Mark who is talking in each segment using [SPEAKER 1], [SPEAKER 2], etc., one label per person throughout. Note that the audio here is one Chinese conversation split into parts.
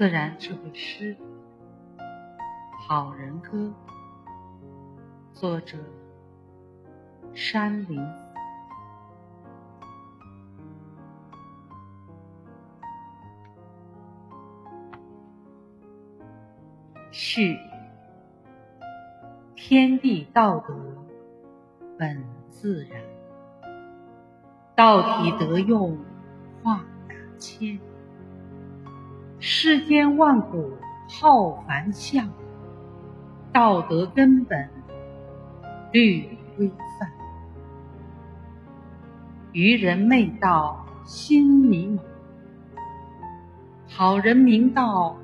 [SPEAKER 1] 自然智慧诗《好人歌》，作者山林。是：天地道德本自然，道体得用化大千。世间万古浩繁象，道德根本律规范。愚人昧道心迷茫，好人明道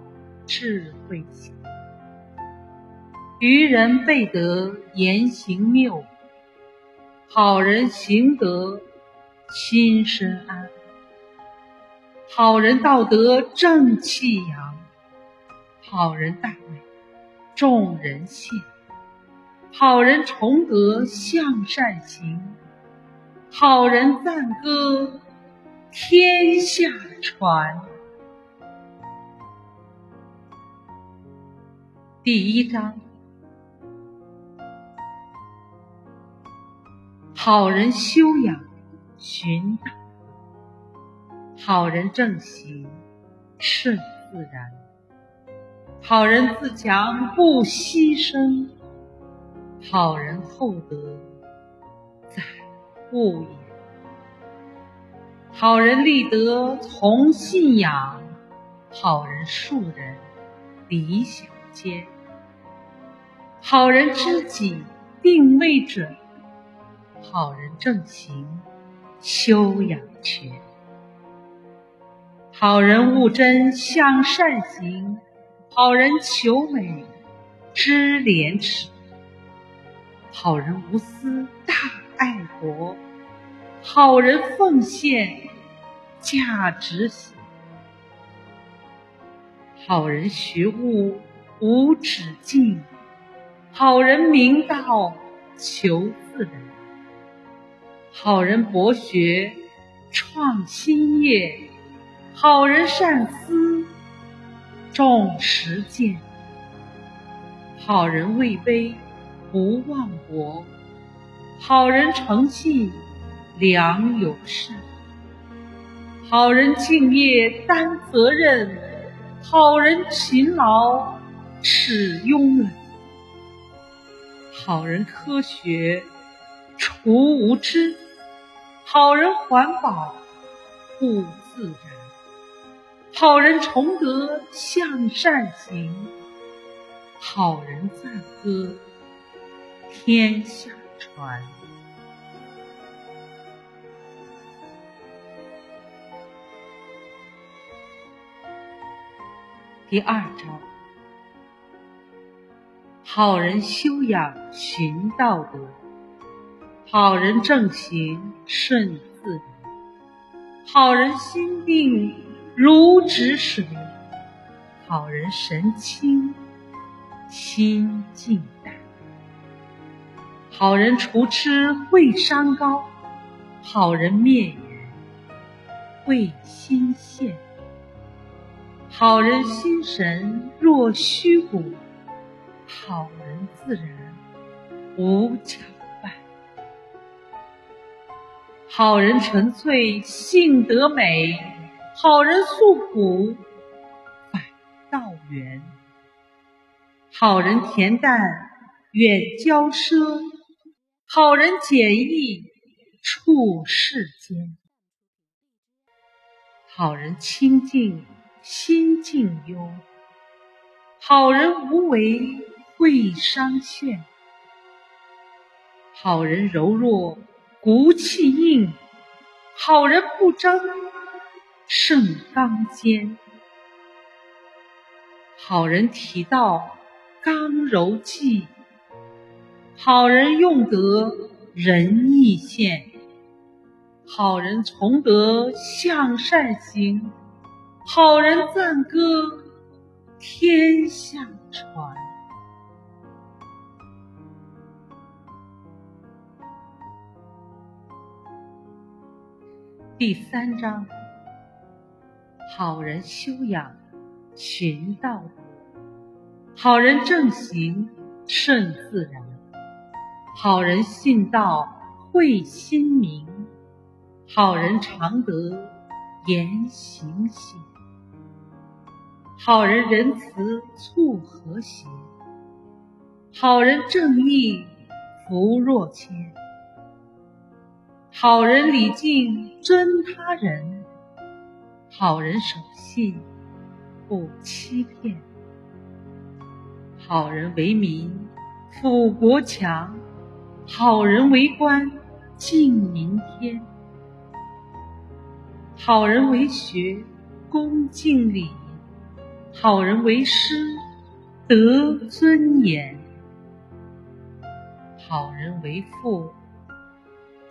[SPEAKER 1] 智慧强。愚人背德言行谬，好人行德心身安。好人道德正气扬，好人大美众人羡，好人崇德向善行，好人赞歌天下传。第一章。好人修养寻道，好人正行顺自然，好人自强不牺牲，好人厚德载物也。好人立德从信仰，好人树人理想坚，好人知己定位准。好人正行，修养全；好人务真，向善行；好人求美，知廉耻；好人无私，大爱国；好人奉献，价值行；好人学悟，无止境；好人明道，求自然。好人博学，创新业；好人善思，重实践；好人位卑，不忘国；好人诚信，良有善；好人敬业，担责任；好人勤劳，耻慵懒；好人科学，除无知。好人环保护自然，好人崇德向善行，好人赞歌天下传。第二章，好人修养寻道德。好人正行顺自然，好人心定如止水，好人神清心静淡，好人除痴会商高，好人灭缘会心现，好人心神若虚骨，好人自然无巧。好人纯粹性德美，好人诉苦反道圆。好人恬淡远骄奢，好人简易处世间。好人清净心静幽，好人无为慧商炫。好人柔弱。骨气硬，好人不争胜刚坚；好人提道刚柔济，好人用德仁义现；好人从德向善行，好人赞歌天下传。第三章，好人修养循道；好人正行，顺自然；好人信道，会心明；好人常德，言行显；好人仁慈，促和谐；好人正义，福若谦；好人礼敬，尊他人；好人守信，不欺骗；好人为民，富国强；好人为官，敬民天；好人为学，恭敬礼；好人为师，得尊严；好人为父，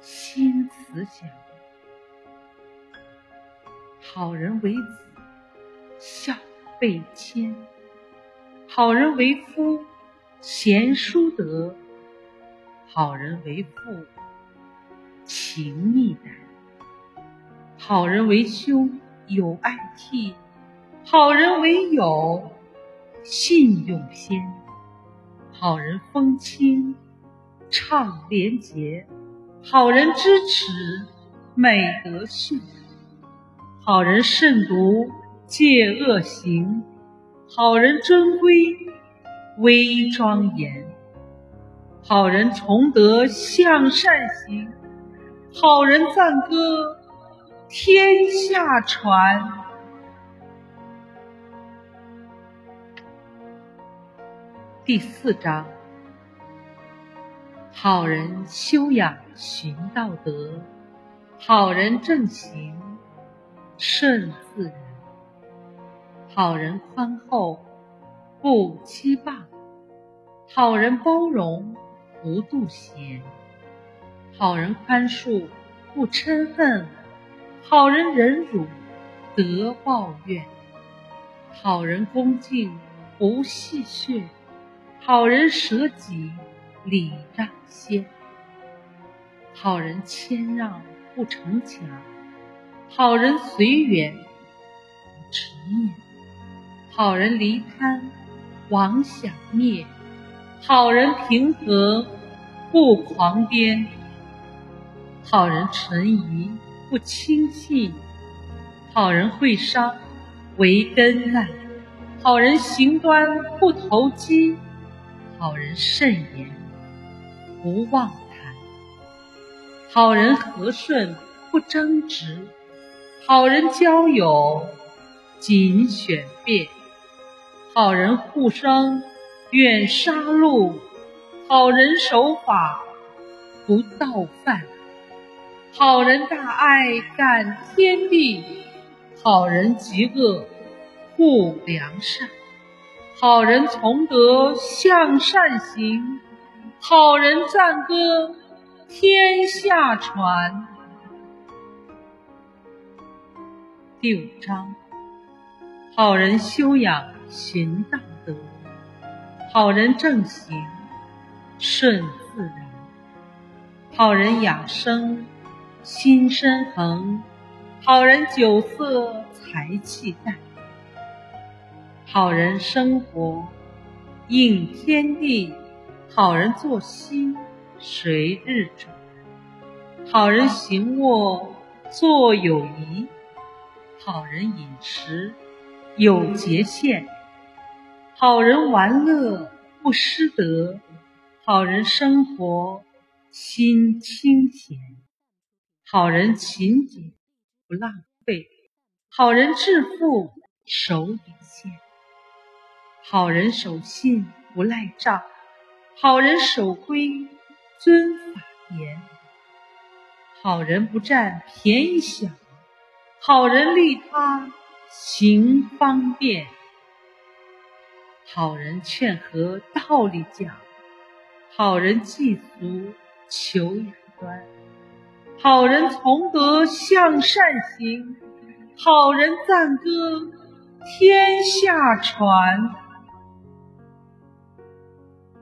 [SPEAKER 1] 心慈祥；好人为子，孝备谦；好人为夫，贤淑德；好人为父，情义胆；好人为兄，友爱悌；好人为友，信用先；好人风清，畅廉洁；好人知耻，美德训；好人慎独，戒恶行；好人尊规，威庄严；好人崇德，向善行；好人赞歌，天下传。第四章：好人修养寻道德，好人正行。顺自然。好人宽厚不欺霸，好人包容不妒贤。好人宽恕不嗔恨，好人忍辱得报怨。好人恭敬不戏谑。好人舍己，礼让先；好人谦让不逞强；好人随缘不执念；好人离贪妄想灭；好人平和不狂癫；好人存疑不轻信；好人会商为根案；好人行端不投机。好人慎言，不妄谈；好人和顺，不争执；好人交友，谨选辩；好人护生，远杀戮；好人守法，不盗犯；好人大爱，感天地；好人极恶，护良善。好人从德，向善行；好人赞歌，天下传。第五章：好人修养循道德，好人正行顺自然；好人养生心身恒，好人酒色财气淡。好人生活应天地，好人作息随日转。好人行卧坐有仪，好人饮食有节限。好人玩乐不失德，好人生活心清闲。好人勤俭不浪费，好人致富守底线。好人守信不赖账，好人守规遵法严。好人不占便宜小，好人利他行方便。好人劝和道理讲，好人济俗求远端。好人从德向善行，好人赞歌天下传。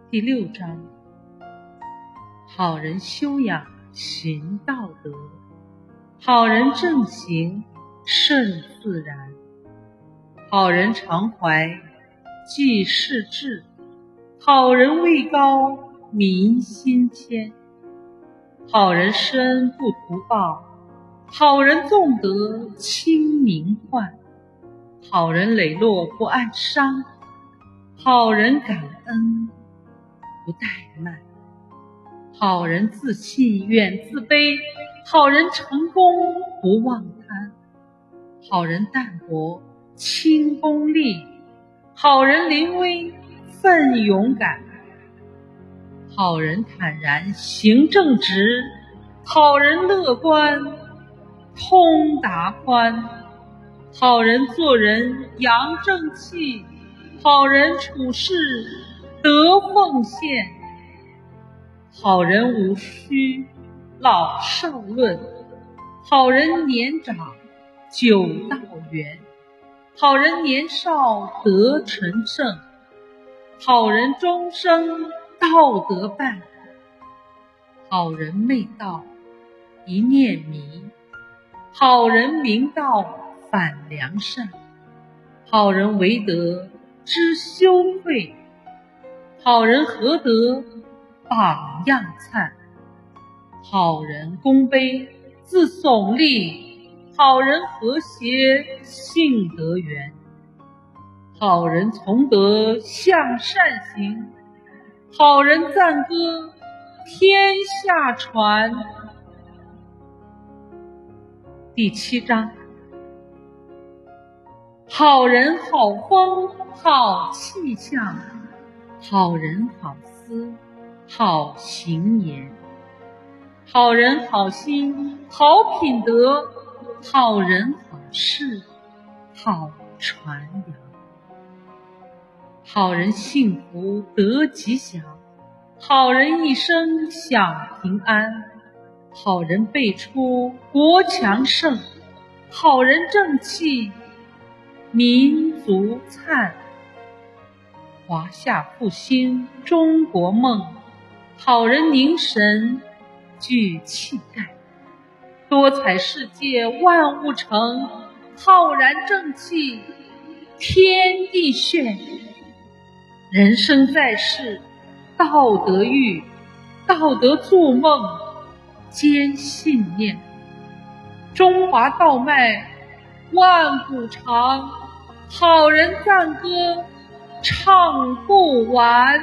[SPEAKER 1] 第六章：好人修养行道德，好人正行顺自然；好人常怀济世志，好人位高民心谦。好人施恩不图报，好人纵德亲民患。好人磊落不暗伤，好人感恩不怠慢。好人自信远自卑，好人成功不忘。好人淡泊轻功利，好人临危奋勇敢。好人坦然行正直，好人乐观通达宽。好人做人扬正气，好人处事得奉献。好人无需老少论，好人年长九道缘。好人年少得成圣，好人终生。道德伴，好人昧道一念迷；好人明道反良善；好人为德知羞愧；好人何德榜样灿；好人功碑自耸立；好人和谐性德圆；好人从德向善行。好人赞歌天下传。第七章：好人好风好气象，好人好思。好行言，好人好心好品德，好人好事好传扬。好人幸福得吉祥，好人一生享平安，好人辈出国强盛，好人正气民族灿。华夏复兴中国梦，好人凝神聚气概，多彩世界万物成，浩然正气天地炫。人生在世，道德育，道德做梦，坚信念。中华道脉万古长，好人赞歌唱不完。